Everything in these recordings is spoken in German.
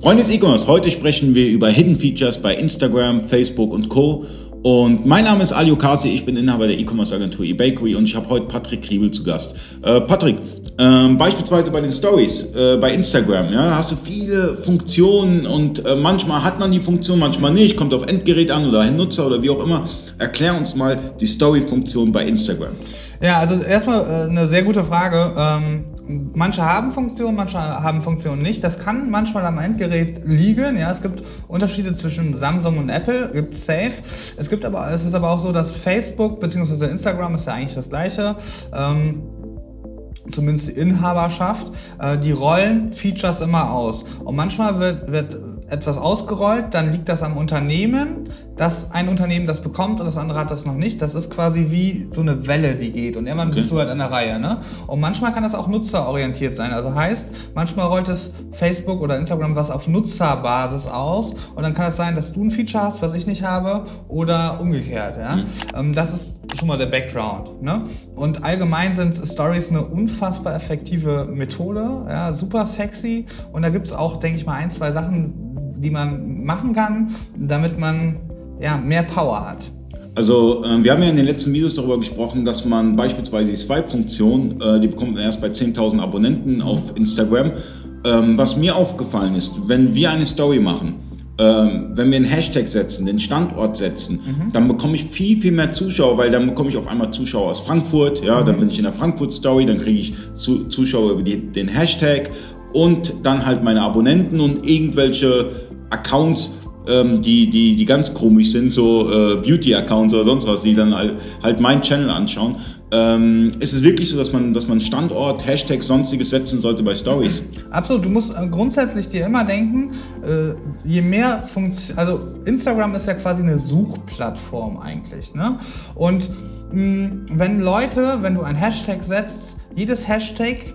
Freunde des E-Commerce, heute sprechen wir über Hidden Features bei Instagram, Facebook und Co. Und mein Name ist Ali Okasi, ich bin Inhaber der E-Commerce Agentur eBakery und ich habe heute Patrick Kriebel zu Gast. Äh, Patrick, äh, beispielsweise bei den Stories äh, bei Instagram, ja, hast du viele Funktionen und äh, manchmal hat man die Funktion, manchmal nicht, kommt auf Endgerät an oder ein Nutzer oder wie auch immer. Erklär uns mal die Story-Funktion bei Instagram. Ja, also erstmal äh, eine sehr gute Frage. Ähm manche haben Funktionen, manche haben Funktionen nicht. Das kann manchmal am Endgerät liegen. Ja, es gibt Unterschiede zwischen Samsung und Apple, gibt safe. Es gibt aber, es ist aber auch so, dass Facebook bzw. Instagram ist ja eigentlich das gleiche. Ähm, zumindest die Inhaberschaft, äh, die rollen Features immer aus. Und manchmal wird, wird etwas ausgerollt, dann liegt das am Unternehmen, dass ein Unternehmen das bekommt und das andere hat das noch nicht. Das ist quasi wie so eine Welle, die geht und irgendwann okay. bist du halt an der Reihe. Ne? Und manchmal kann das auch nutzerorientiert sein. Also heißt, manchmal rollt es Facebook oder Instagram was auf Nutzerbasis aus und dann kann es sein, dass du ein Feature hast, was ich nicht habe oder umgekehrt. Ja? Mhm. Ähm, das ist schon mal der Background. Ne? Und allgemein sind Stories eine unfassbar effektive Methode, ja? super sexy und da gibt es auch, denke ich mal, ein, zwei Sachen, die man machen kann, damit man ja, mehr Power hat. Also äh, wir haben ja in den letzten Videos darüber gesprochen, dass man beispielsweise die Swipe-Funktion, äh, die bekommt man erst bei 10.000 Abonnenten auf Instagram. Ähm, was mir aufgefallen ist, wenn wir eine Story machen, ähm, wenn wir einen Hashtag setzen, den Standort setzen, mhm. dann bekomme ich viel, viel mehr Zuschauer, weil dann bekomme ich auf einmal Zuschauer aus Frankfurt, ja, mhm. dann bin ich in der Frankfurt-Story, dann kriege ich zu, Zuschauer über die, den Hashtag und dann halt meine Abonnenten und irgendwelche Accounts, ähm, die, die, die ganz komisch sind, so äh, Beauty-Accounts oder sonst was, die dann halt, halt meinen Channel anschauen. Ähm, ist es wirklich so, dass man, dass man Standort, Hashtag, sonstiges setzen sollte bei Stories? Absolut, du musst äh, grundsätzlich dir immer denken, äh, je mehr Funktion, also Instagram ist ja quasi eine Suchplattform eigentlich, ne? Und mh, wenn Leute, wenn du ein Hashtag setzt, jedes Hashtag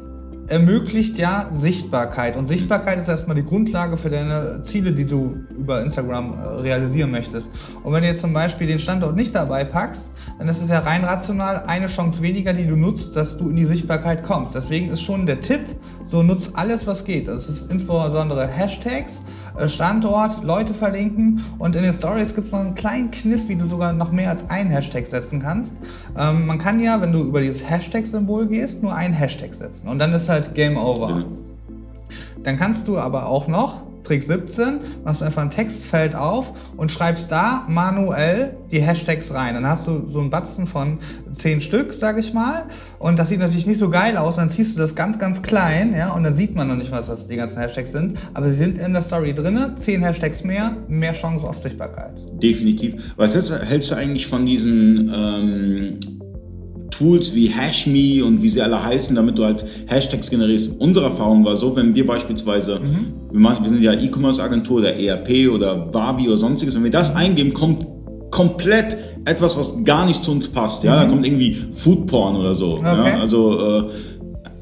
ermöglicht ja Sichtbarkeit. Und Sichtbarkeit ist erstmal die Grundlage für deine Ziele, die du über Instagram äh, realisieren möchtest. Und wenn du jetzt zum Beispiel den Standort nicht dabei packst, dann ist es ja rein rational eine Chance weniger, die du nutzt, dass du in die Sichtbarkeit kommst. Deswegen ist schon der Tipp, so nutzt alles, was geht. Das ist insbesondere Hashtags, Standort, Leute verlinken und in den Stories gibt es noch einen kleinen Kniff, wie du sogar noch mehr als einen Hashtag setzen kannst. Ähm, man kann ja, wenn du über dieses Hashtag-Symbol gehst, nur einen Hashtag setzen und dann ist halt Game Over. Dann kannst du aber auch noch Trick 17, machst du einfach ein Textfeld auf und schreibst da manuell die Hashtags rein. Dann hast du so einen Batzen von 10 Stück, sag ich mal. Und das sieht natürlich nicht so geil aus. Dann ziehst du das ganz, ganz klein, ja, und dann sieht man noch nicht, was das die ganzen Hashtags sind. Aber sie sind in der Story drin. 10 Hashtags mehr, mehr Chance auf Sichtbarkeit. Definitiv. Was hältst du eigentlich von diesen ähm Tools wie HashMe und wie sie alle heißen, damit du halt Hashtags generierst. Unsere Erfahrung war so, wenn wir beispielsweise, mhm. wir, machen, wir, sind ja E-Commerce-Agentur oder ERP oder Wabi oder sonstiges, wenn wir das eingeben, kommt komplett etwas, was gar nicht zu uns passt. Ja, mhm. da kommt irgendwie Foodporn oder so. Okay. Ja? Also äh,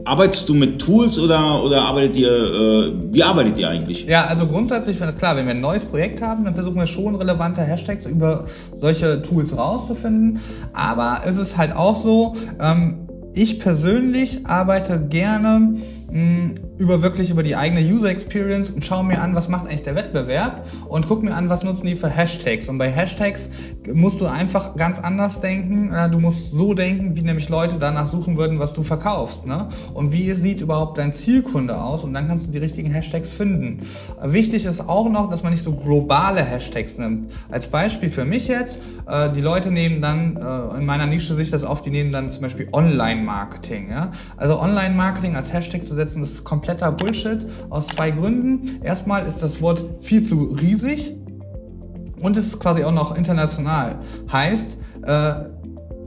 Arbeitest du mit Tools oder, oder arbeitet ihr, äh, wie arbeitet ihr eigentlich? Ja, also grundsätzlich, klar, wenn wir ein neues Projekt haben, dann versuchen wir schon relevante Hashtags über solche Tools rauszufinden. Aber es ist halt auch so, ähm, ich persönlich arbeite gerne mh, über wirklich über die eigene User Experience und schaue mir an, was macht eigentlich der Wettbewerb und gucke mir an, was nutzen die für Hashtags. Und bei Hashtags musst du einfach ganz anders denken. Du musst so denken, wie nämlich Leute danach suchen würden, was du verkaufst. Ne? Und wie sieht überhaupt dein Zielkunde aus? Und dann kannst du die richtigen Hashtags finden. Wichtig ist auch noch, dass man nicht so globale Hashtags nimmt. Als Beispiel für mich jetzt, äh, die Leute nehmen dann, äh, in meiner Nische sich das oft, die nehmen dann zum Beispiel Online-Marketing. Also Online-Marketing als Hashtag zu setzen, ist komplett kompletter Bullshit aus zwei Gründen. Erstmal ist das Wort viel zu riesig und es ist quasi auch noch international. Heißt, äh,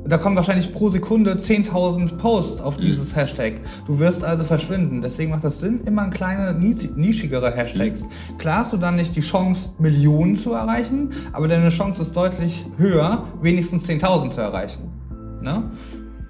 da kommen wahrscheinlich pro Sekunde 10.000 Posts auf dieses mhm. Hashtag. Du wirst also verschwinden. Deswegen macht das Sinn, immer kleine, nischigere Hashtags. Mhm. Klar hast du dann nicht die Chance, Millionen zu erreichen, aber deine Chance ist deutlich höher, wenigstens 10.000 zu erreichen. Ne?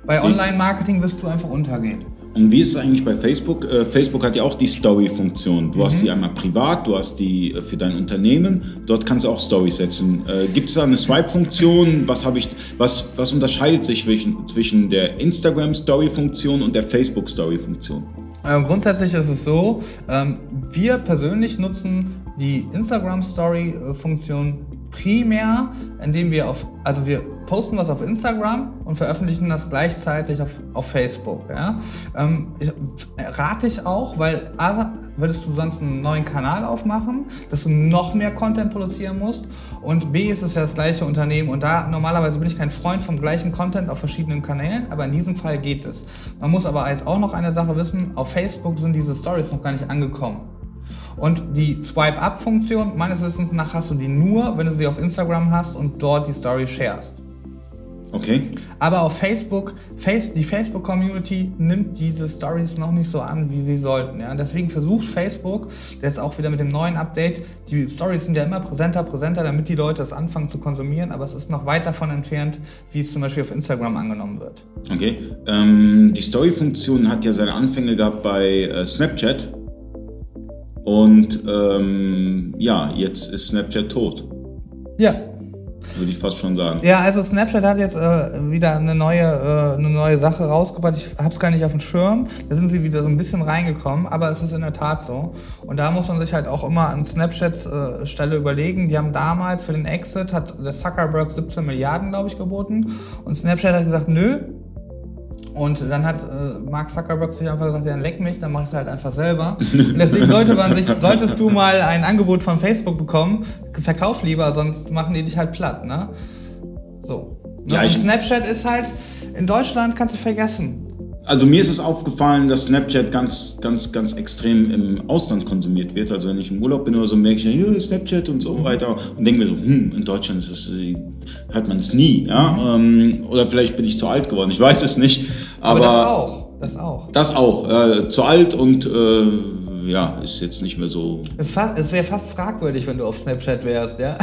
Bei Online-Marketing wirst du einfach untergehen. Und wie ist es eigentlich bei Facebook? Äh, Facebook hat ja auch die Story-Funktion. Du mhm. hast die einmal privat, du hast die äh, für dein Unternehmen. Dort kannst du auch Stories setzen. Äh, Gibt es da eine Swipe-Funktion? Was, ich, was, was unterscheidet sich zwischen, zwischen der Instagram-Story-Funktion und der Facebook-Story-Funktion? Ähm, grundsätzlich ist es so, ähm, wir persönlich nutzen die Instagram-Story-Funktion primär, indem wir auf, also wir posten was auf Instagram und veröffentlichen das gleichzeitig auf, auf Facebook. Ja? Ähm, ich, rate ich auch, weil A, würdest du sonst einen neuen Kanal aufmachen, dass du noch mehr Content produzieren musst und B ist es ja das gleiche Unternehmen und da normalerweise bin ich kein Freund vom gleichen Content auf verschiedenen Kanälen, aber in diesem Fall geht es. Man muss aber jetzt auch noch eine Sache wissen, auf Facebook sind diese Stories noch gar nicht angekommen. Und die Swipe-Up-Funktion, meines Wissens nach, hast du die nur, wenn du sie auf Instagram hast und dort die Story sharest. Okay. Aber auf Facebook, face, die Facebook-Community nimmt diese Stories noch nicht so an, wie sie sollten. Ja? Deswegen versucht Facebook, das ist auch wieder mit dem neuen Update, die Stories sind ja immer präsenter, präsenter, damit die Leute es anfangen zu konsumieren, aber es ist noch weit davon entfernt, wie es zum Beispiel auf Instagram angenommen wird. Okay. Ähm, die Story-Funktion hat ja seine Anfänge gehabt bei äh, Snapchat. Und ähm, ja, jetzt ist Snapchat tot. Ja, würde ich fast schon sagen. Ja, also Snapchat hat jetzt äh, wieder eine neue, äh, eine neue Sache rausgebracht. Ich habe es gar nicht auf dem Schirm. Da sind sie wieder so ein bisschen reingekommen, aber es ist in der Tat so. Und da muss man sich halt auch immer an Snapchats äh, Stelle überlegen. Die haben damals für den Exit, hat der Zuckerberg 17 Milliarden, glaube ich, geboten. Und Snapchat hat gesagt, nö, und dann hat äh, Mark Zuckerberg sich einfach gesagt, ja, dann leck mich, dann mach ich es halt einfach selber. Und deswegen sollte man sich, solltest du mal ein Angebot von Facebook bekommen, verkauf lieber, sonst machen die dich halt platt, ne? So. Ja, und Snapchat ist halt, in Deutschland kannst du vergessen. Also mir ist es aufgefallen, dass Snapchat ganz, ganz, ganz extrem im Ausland konsumiert wird. Also wenn ich im Urlaub bin oder so, merke ich, ja, Snapchat und so weiter und denke mir so, hm, in Deutschland ist äh, hört man es nie. Ja? Mhm. oder vielleicht bin ich zu alt geworden, ich weiß es nicht. Aber, aber das auch. Das auch. Das auch. Äh, zu alt und äh, ja, ist jetzt nicht mehr so. Es, es wäre fast fragwürdig, wenn du auf Snapchat wärst, ja?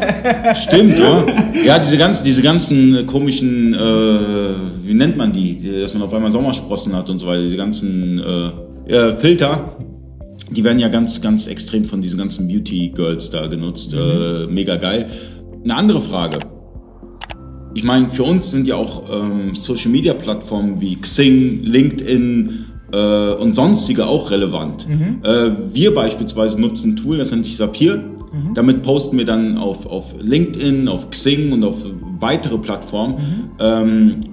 Stimmt, ja. Ja, diese, ganz, diese ganzen komischen, äh, wie nennt man die, dass man auf einmal Sommersprossen hat und so weiter, diese ganzen äh, Filter, die werden ja ganz, ganz extrem von diesen ganzen Beauty-Girls da genutzt. Mhm. Äh, mega geil. Eine andere Frage. Ich meine, für uns sind ja auch ähm, Social-Media-Plattformen wie Xing, LinkedIn, äh, und sonstige auch relevant. Mhm. Äh, wir beispielsweise nutzen ein Tool, das nennt sich Sapir. Mhm. Damit posten wir dann auf, auf LinkedIn, auf Xing und auf weitere Plattformen. Mhm. Ähm,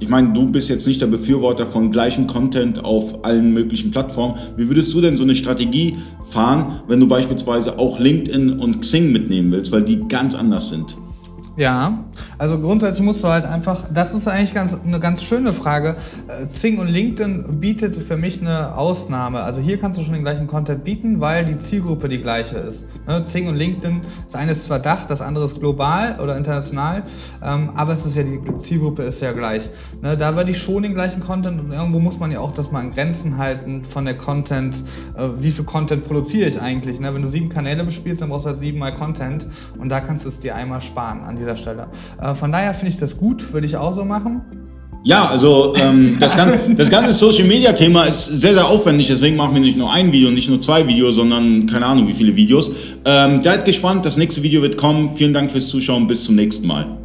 ich meine, du bist jetzt nicht der Befürworter von gleichem Content auf allen möglichen Plattformen. Wie würdest du denn so eine Strategie fahren, wenn du beispielsweise auch LinkedIn und Xing mitnehmen willst, weil die ganz anders sind? Ja, also grundsätzlich musst du halt einfach, das ist eigentlich ganz, eine ganz schöne Frage. Zing äh, und LinkedIn bietet für mich eine Ausnahme. Also hier kannst du schon den gleichen Content bieten, weil die Zielgruppe die gleiche ist. Zing ne, und LinkedIn, das eine ist zwar Dach, das andere ist global oder international, ähm, aber es ist ja die Zielgruppe ist ja gleich. Ne, da würde ich schon den gleichen Content und irgendwo muss man ja auch das mal an Grenzen halten von der Content, äh, wie viel Content produziere ich eigentlich. Ne? Wenn du sieben Kanäle bespielst, dann brauchst du halt siebenmal Content und da kannst du es dir einmal sparen dieser Stelle. Äh, von daher finde ich das gut, würde ich auch so machen. Ja, also ähm, das, kann, das ganze Social Media Thema ist sehr, sehr aufwendig, deswegen machen wir nicht nur ein Video, nicht nur zwei Videos, sondern keine Ahnung wie viele Videos. Ähm, seid gespannt, das nächste Video wird kommen. Vielen Dank fürs Zuschauen, bis zum nächsten Mal.